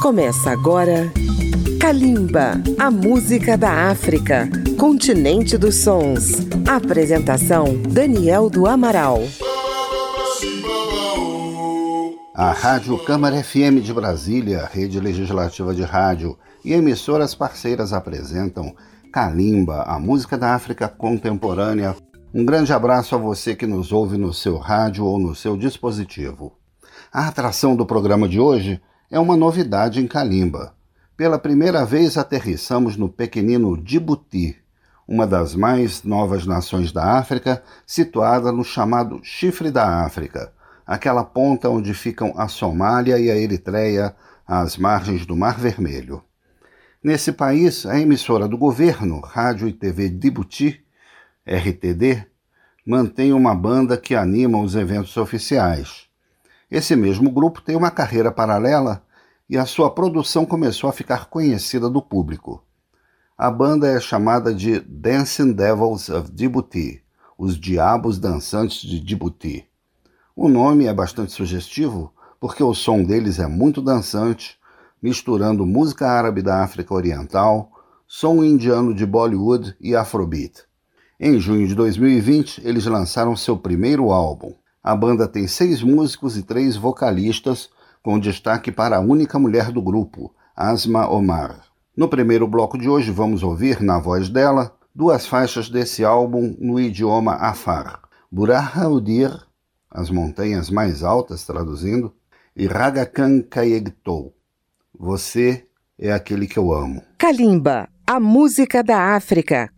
Começa agora Kalimba, a música da África, continente dos sons. Apresentação Daniel do Amaral. A Rádio Câmara FM de Brasília, rede legislativa de rádio e emissoras parceiras apresentam Kalimba, a música da África contemporânea. Um grande abraço a você que nos ouve no seu rádio ou no seu dispositivo. A atração do programa de hoje é uma novidade em Kalimba. Pela primeira vez aterrissamos no pequenino Djibouti, uma das mais novas nações da África, situada no chamado Chifre da África, aquela ponta onde ficam a Somália e a Eritreia, às margens do Mar Vermelho. Nesse país, a emissora do governo, Rádio e TV Djibouti, RTD, mantém uma banda que anima os eventos oficiais. Esse mesmo grupo tem uma carreira paralela e a sua produção começou a ficar conhecida do público. A banda é chamada de Dancing Devils of Djibouti, os Diabos Dançantes de Djibouti. O nome é bastante sugestivo porque o som deles é muito dançante, misturando música árabe da África Oriental, som indiano de Bollywood e Afrobeat. Em junho de 2020, eles lançaram seu primeiro álbum, a banda tem seis músicos e três vocalistas, com destaque para a única mulher do grupo, Asma Omar. No primeiro bloco de hoje, vamos ouvir, na voz dela, duas faixas desse álbum no idioma Afar: Buraha Udir, As Montanhas Mais Altas, traduzindo, e Ragakan Kayegtou, Você é aquele que eu amo. Kalimba, a música da África.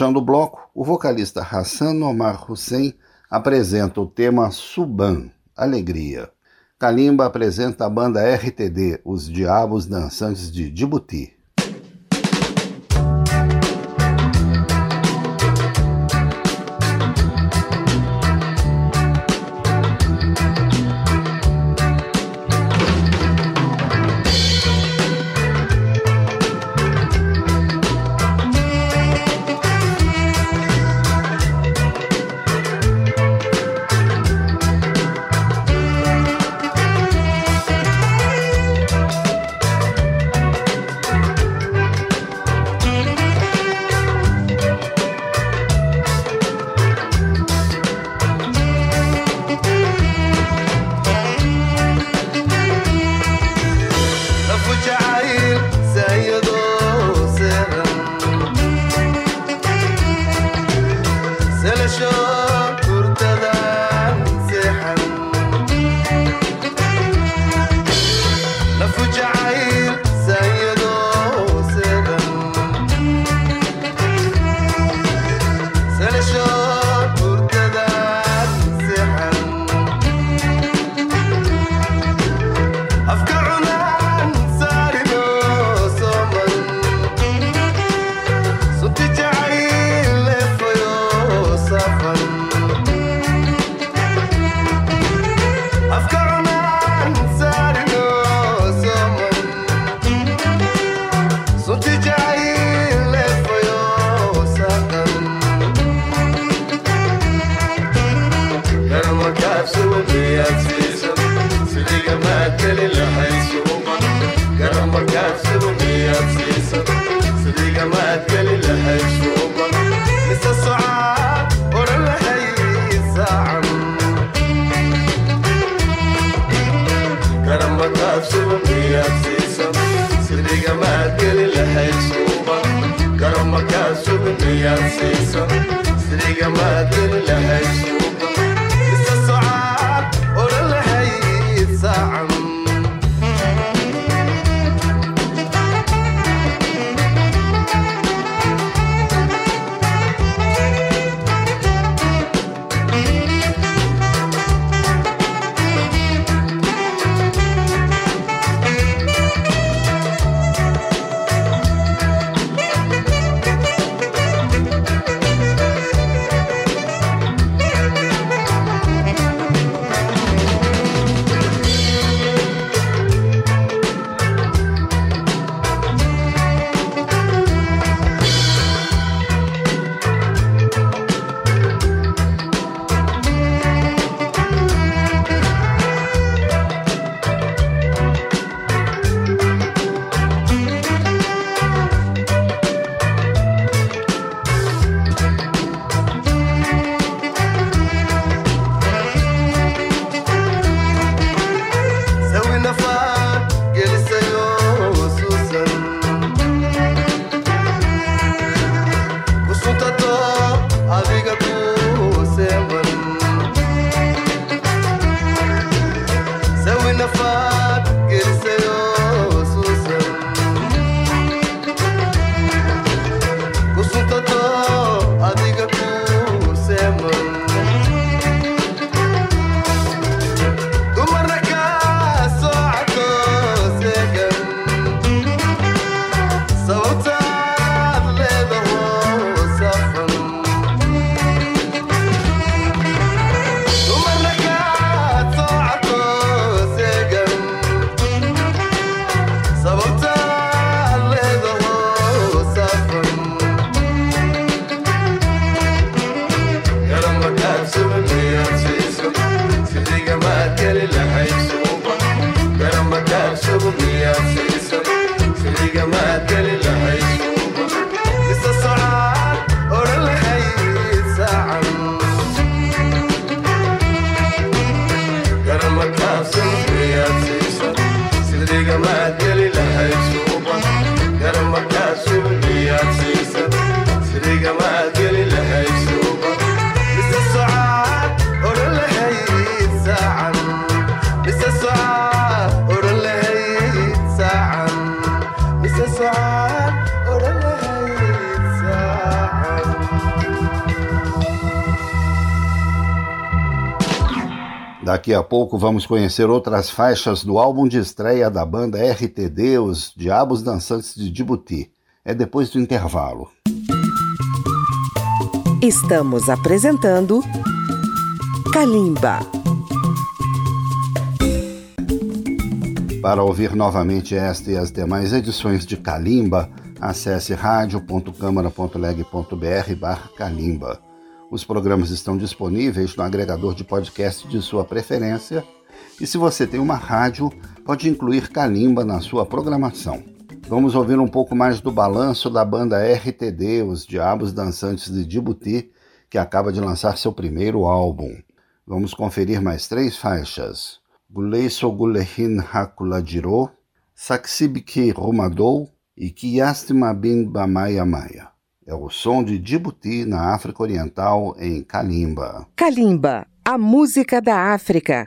Fechando o bloco, o vocalista Hassan Omar Hussein apresenta o tema Suban, Alegria. Kalimba apresenta a banda RTD, Os Diabos Dançantes de Djibouti. Texas. Pouco vamos conhecer outras faixas do álbum de estreia da banda RTD, Os Diabos Dançantes de Djibouti. É depois do intervalo. Estamos apresentando Kalimba. Para ouvir novamente esta e as demais edições de Kalimba, acesse radio.câmara.leg.br barra Kalimba. Os programas estão disponíveis no agregador de podcast de sua preferência e se você tem uma rádio, pode incluir Kalimba na sua programação. Vamos ouvir um pouco mais do balanço da banda RTD, Os Diabos Dançantes de Djibouti, que acaba de lançar seu primeiro álbum. Vamos conferir mais três faixas. Guleiso Gulehin Hakulajiro, Saksibiki Romadou e Kiastima Bin Bamaya Maya. É o som de Djibouti, na África Oriental, em Kalimba. Kalimba, a música da África.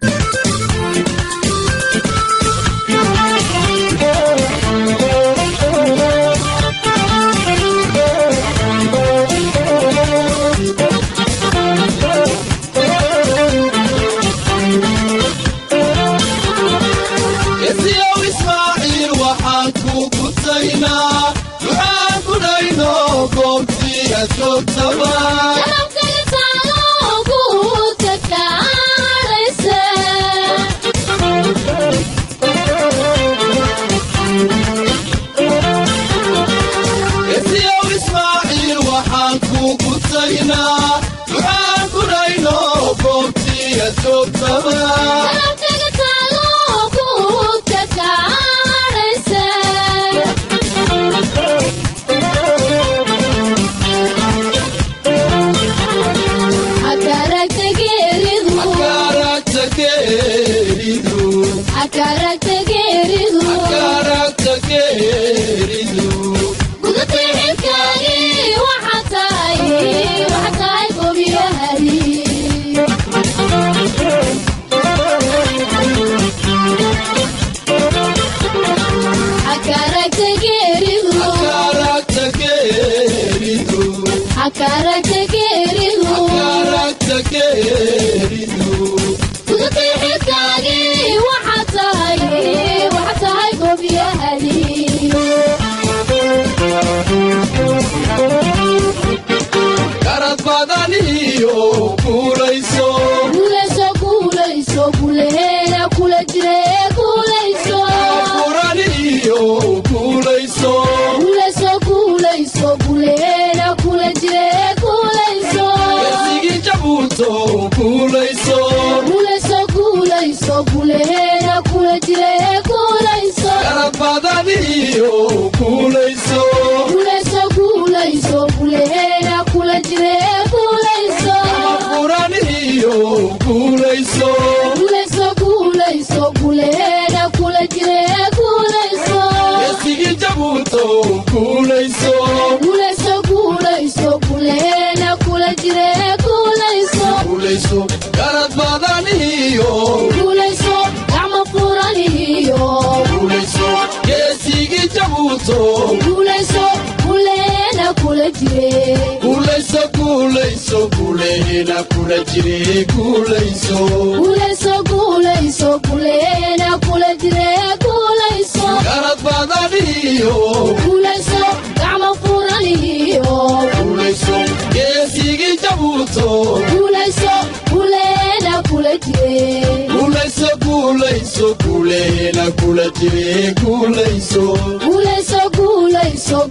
guulayso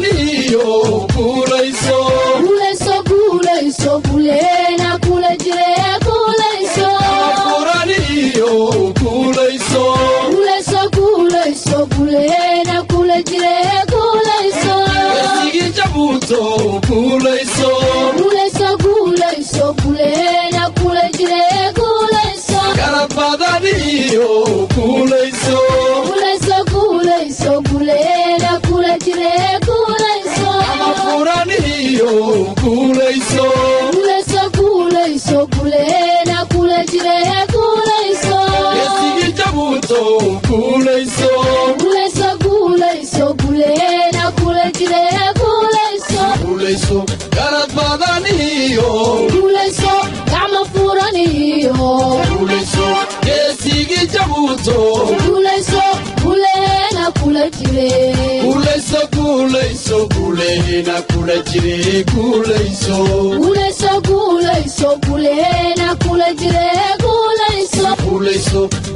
Nani oh,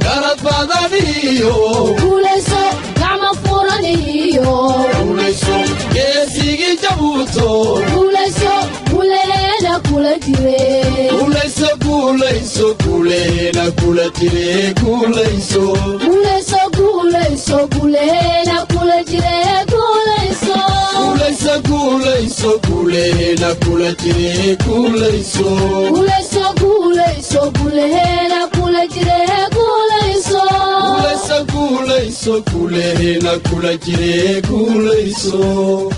garad badaniygacma furan geesigi jabuuto guulayso guuleena kula jire guulayso ula guulayso guuleheena kula jiree guulayso guulayso guuleheena kula jiree guulayso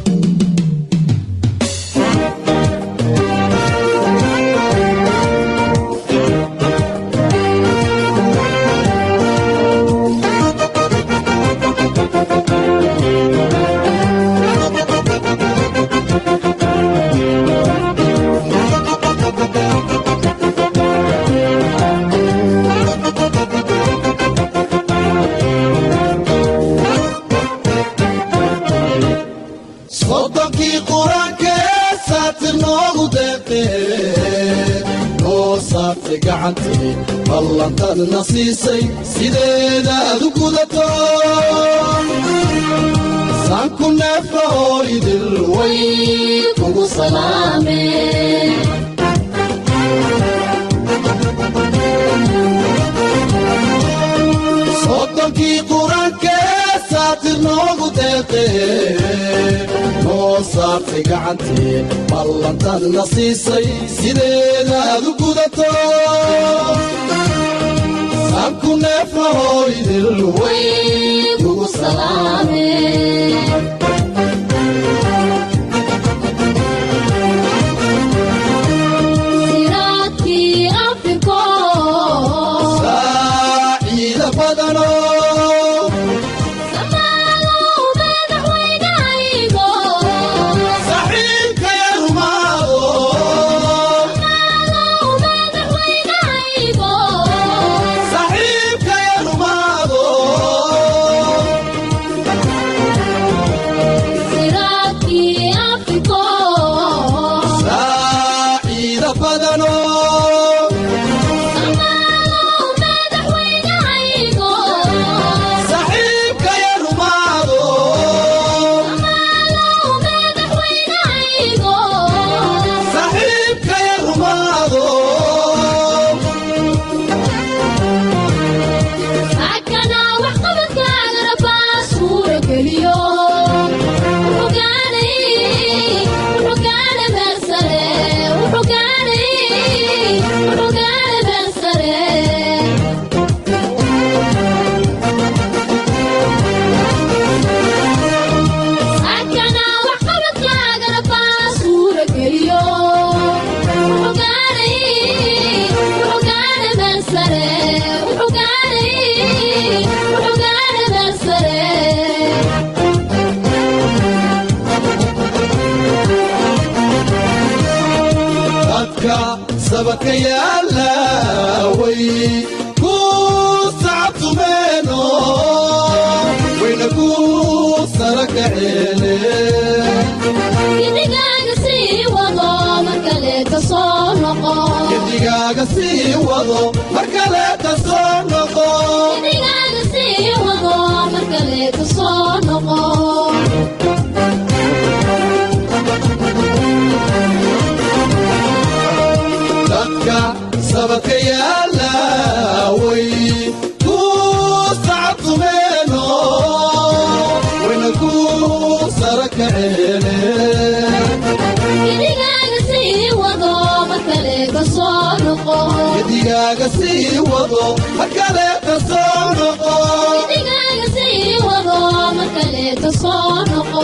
gashay gacantee ballantaad na siisay sideeda aad u gudato. Saabku neefahoo idil way ugu salaame sii wado ma kaleeta soo noqo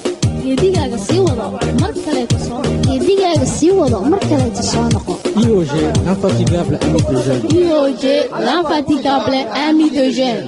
IOG, l'infatigable ami de l'infatigable ami de jeunes.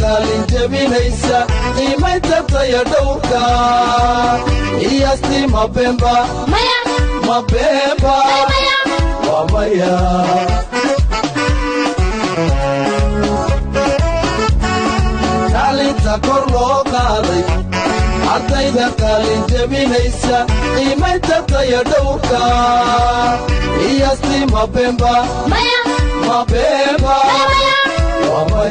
kaalin jebinaysa qiimaynta taya dhowrka. Iyaastii mabemba mabemba waa maya kaalinta kor loo qaaday ardayda kaalin jebinaysa qiimaynta taya dhowrka. Iyaastii mabemba mabemba Oh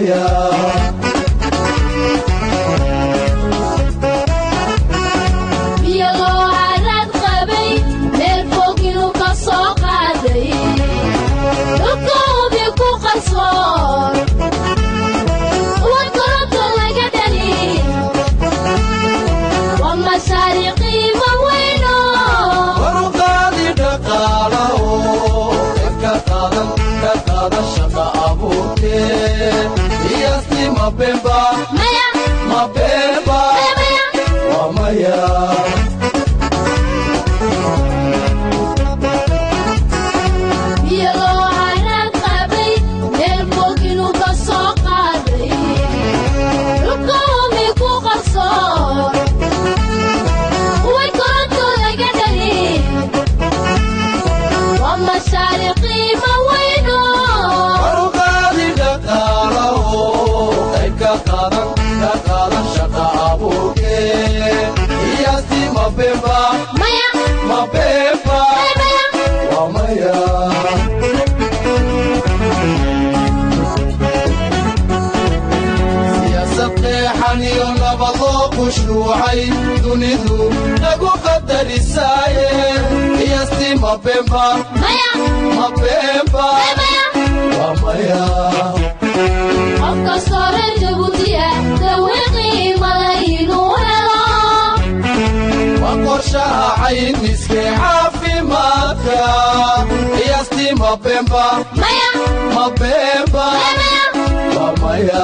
mapemba mapemba wamaya waxay dunidu nagu qadarisaaye iyasti mabemba mabemba waa maya. Waa maya.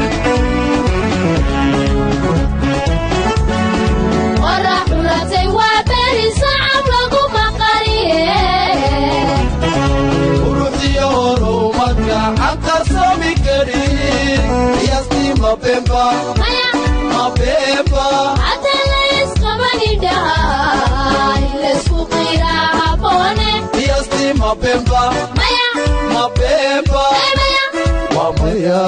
iyo horumarka xaqasami karin iyaastii mabemba mabemba iyaastii mabemba mabemba waa maya.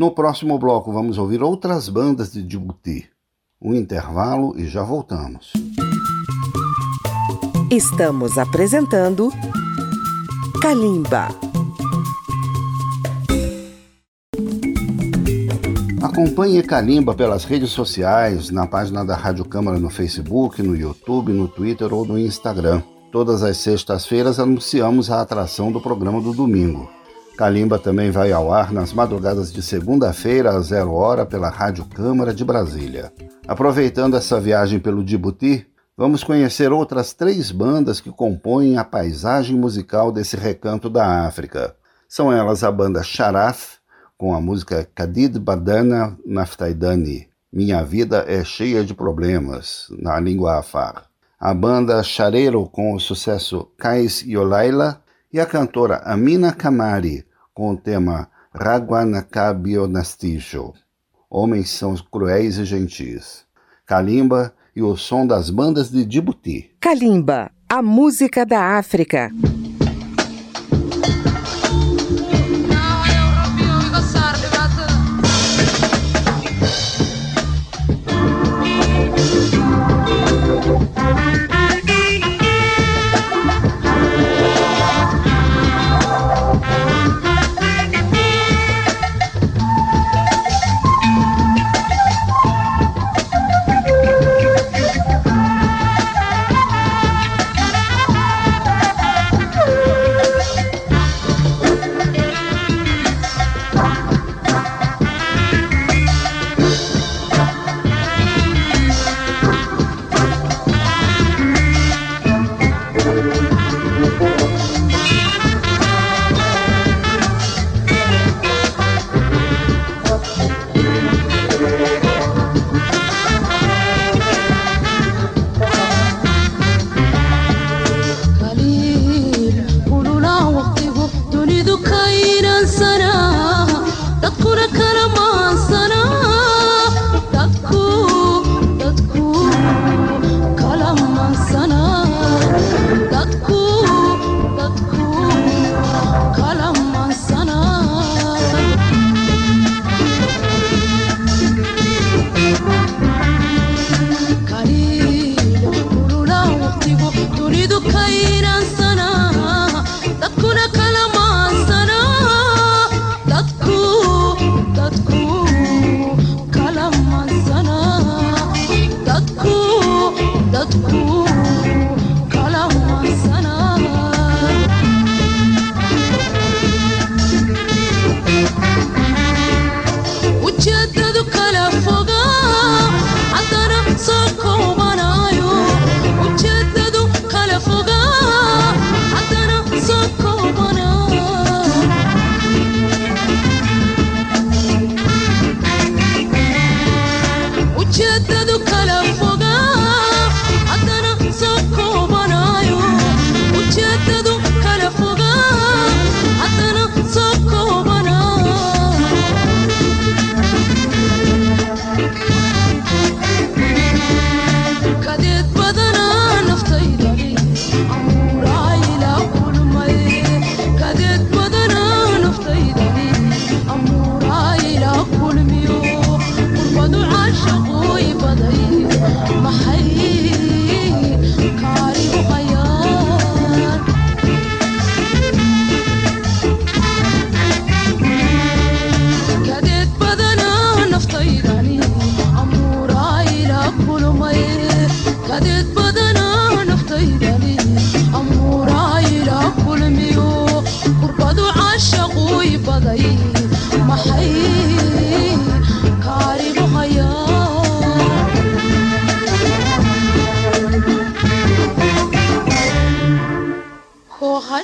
No próximo bloco, vamos ouvir outras bandas de Djibouti. Um intervalo e já voltamos. Estamos apresentando Kalimba. Acompanhe Kalimba pelas redes sociais, na página da Rádio Câmara no Facebook, no YouTube, no Twitter ou no Instagram. Todas as sextas-feiras anunciamos a atração do programa do domingo. Kalimba também vai ao ar nas madrugadas de segunda-feira a zero hora pela Rádio Câmara de Brasília. Aproveitando essa viagem pelo Djibouti, vamos conhecer outras três bandas que compõem a paisagem musical desse recanto da África. São elas a banda Sharaf, com a música Kadid Badana Naftaidani, Minha Vida é Cheia de Problemas, na língua afar. A banda Chareiro, com o sucesso Kais Yolaila, e a cantora Amina Kamari, com o tema Raguanacabionasticho. Homens são cruéis e gentis. Kalimba e o som das bandas de Djibouti. Kalimba, a música da África.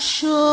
sure.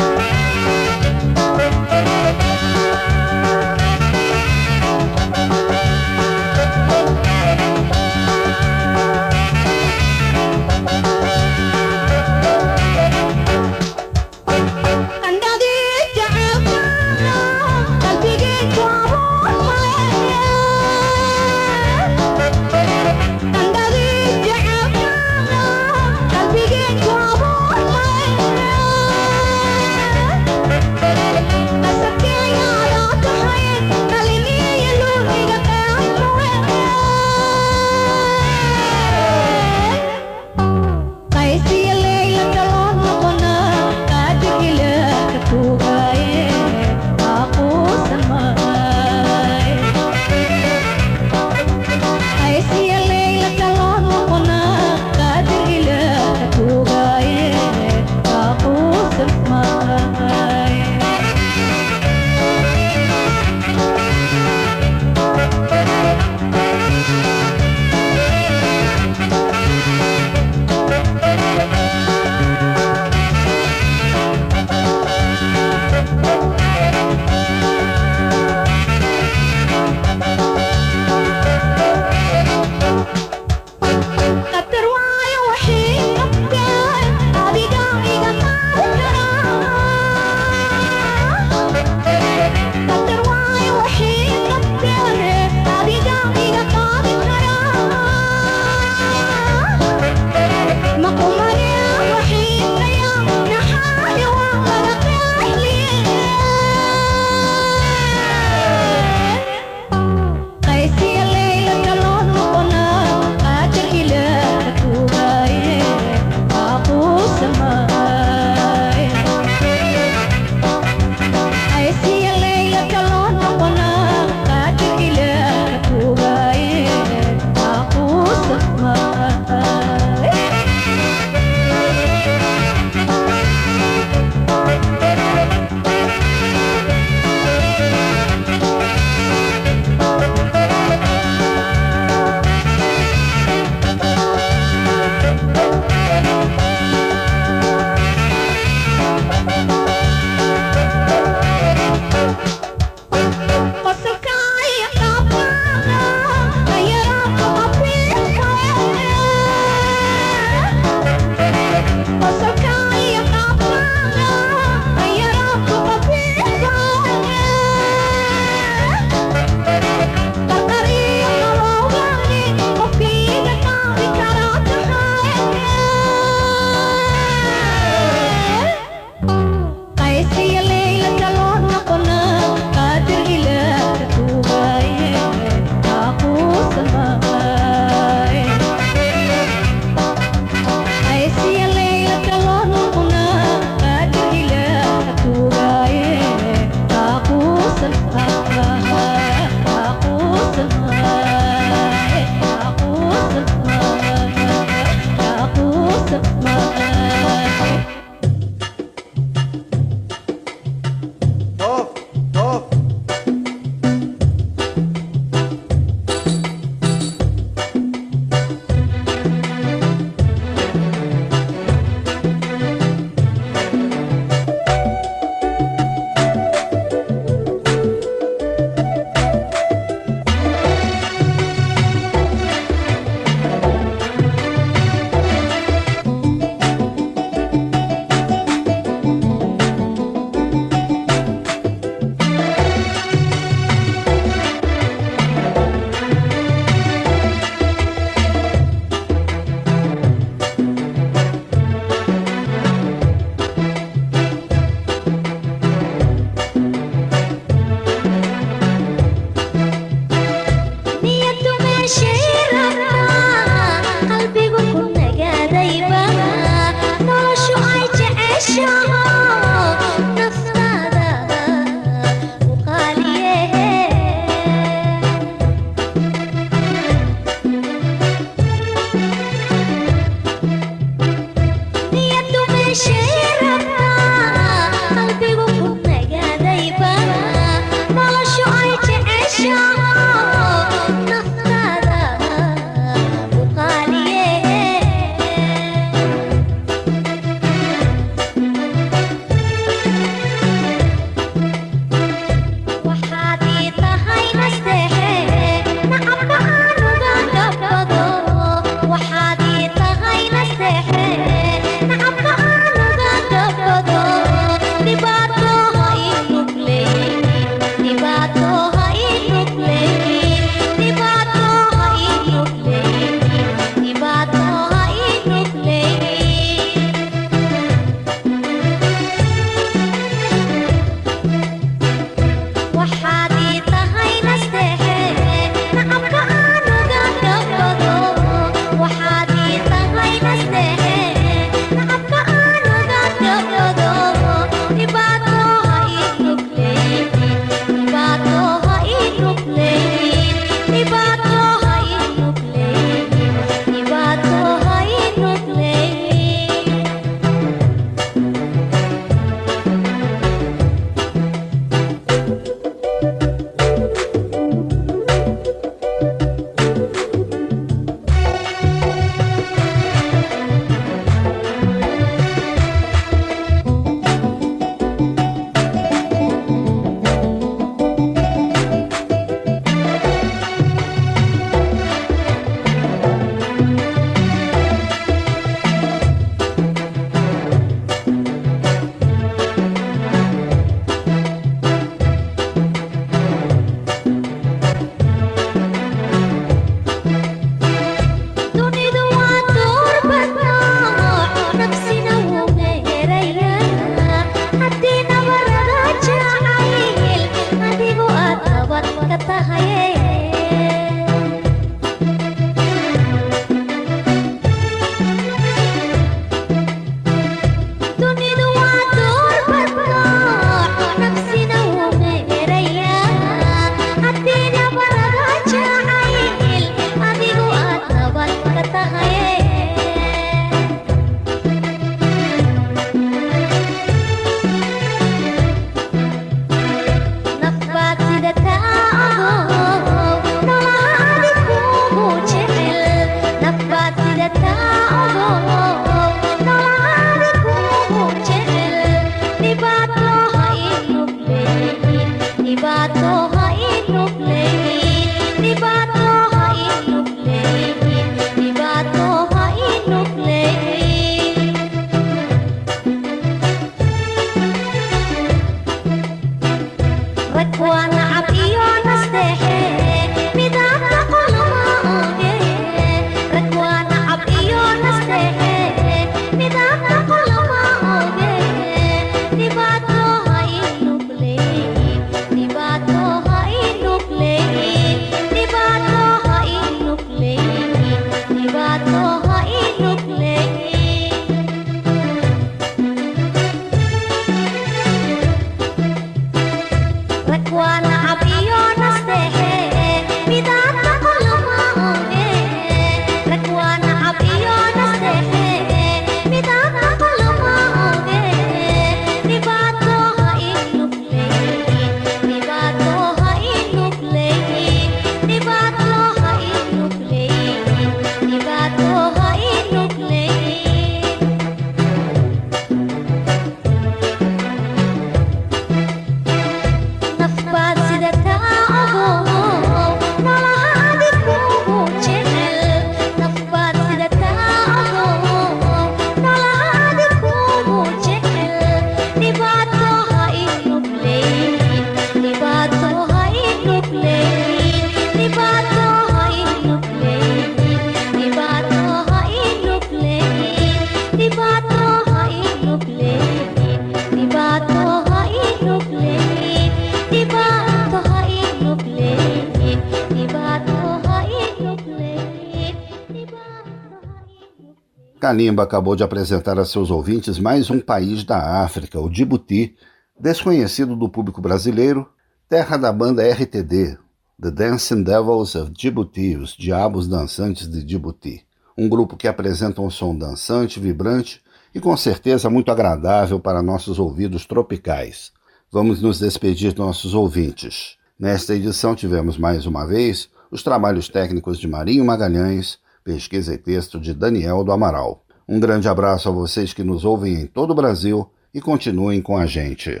Kalimba acabou de apresentar a seus ouvintes mais um país da África, o Djibouti, desconhecido do público brasileiro, terra da banda RTD, The Dancing Devils of Djibouti, os Diabos Dançantes de Djibouti. Um grupo que apresenta um som dançante, vibrante e com certeza muito agradável para nossos ouvidos tropicais. Vamos nos despedir dos nossos ouvintes. Nesta edição tivemos mais uma vez os trabalhos técnicos de Marinho Magalhães, pesquisa e texto de Daniel do Amaral. Um grande abraço a vocês que nos ouvem em todo o Brasil e continuem com a gente.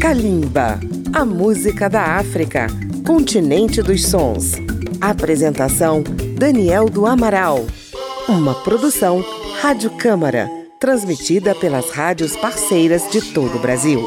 Kalimba, a música da África, continente dos sons. Apresentação: Daniel do Amaral. Uma produção Rádio Câmara, transmitida pelas rádios parceiras de todo o Brasil.